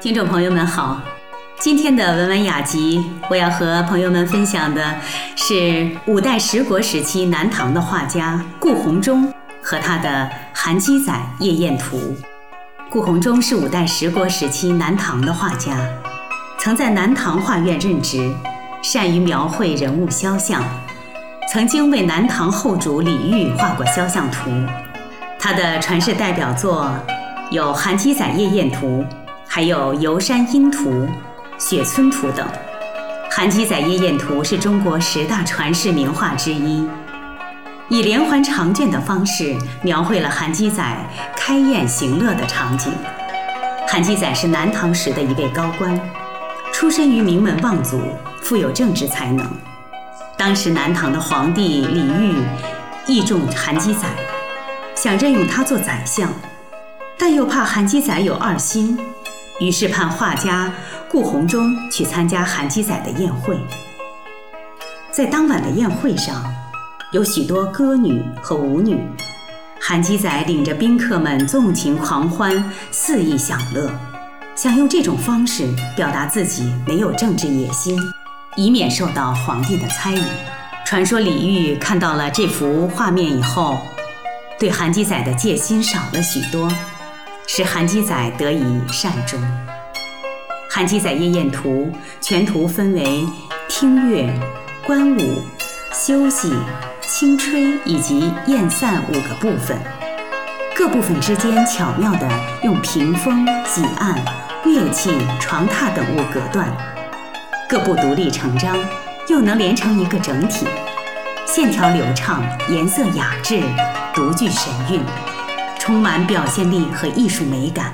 听众朋友们好，今天的文玩雅集，我要和朋友们分享的是五代十国时期南唐的画家顾闳中和他的《韩基仔夜宴图》。顾闳中是五代十国时期南唐的画家，曾在南唐画院任职，善于描绘人物肖像，曾经为南唐后主李煜画过肖像图。他的传世代表作有《韩基仔夜宴图》。还有《游山阴图》《雪村图》等，《韩基仔夜宴图》是中国十大传世名画之一，以连环长卷的方式描绘了韩基仔开宴行乐的场景。韩基仔是南唐时的一位高官，出身于名门望族，富有政治才能。当时南唐的皇帝李煜倚重韩基仔，想任用他做宰相，但又怕韩基仔有二心。于是派画家顾闳中去参加韩基仔的宴会。在当晚的宴会上，有许多歌女和舞女，韩基仔领着宾客们纵情狂欢，肆意享乐，想用这种方式表达自己没有政治野心，以免受到皇帝的猜疑。传说李煜看到了这幅画面以后，对韩基仔的戒心少了许多。使韩基仔得以善终。《韩基仔夜宴图》全图分为听乐、观舞、休息、轻吹以及宴散五个部分，各部分之间巧妙地用屏风、几案、乐器、床榻等物隔断，各部独立成章，又能连成一个整体，线条流畅，颜色雅致，独具神韵。充满表现力和艺术美感。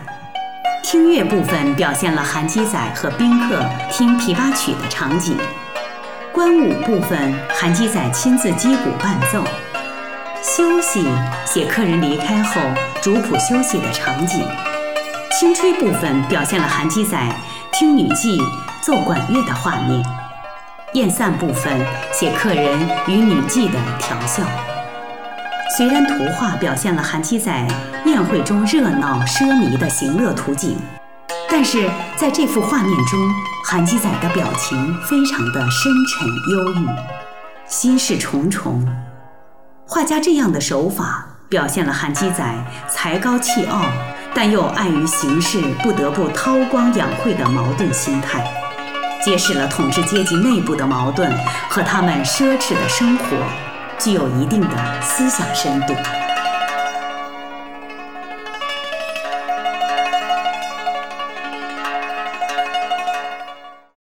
听乐部分表现了韩基仔和宾客听琵琶曲的场景；观舞部分，韩基仔亲自击鼓伴奏；休息写客人离开后主仆休息的场景；清吹部分表现了韩基仔听女妓奏管乐的画面；宴散部分写客人与女妓的调笑。虽然图画表现了韩基载宴会中热闹奢靡的行乐图景，但是在这幅画面中，韩基载的表情非常的深沉忧郁，心事重重。画家这样的手法表现了韩基载才高气傲，但又碍于形势不得不韬光养晦的矛盾心态，揭示了统治阶级内部的矛盾和他们奢侈的生活。具有一定的思想深度。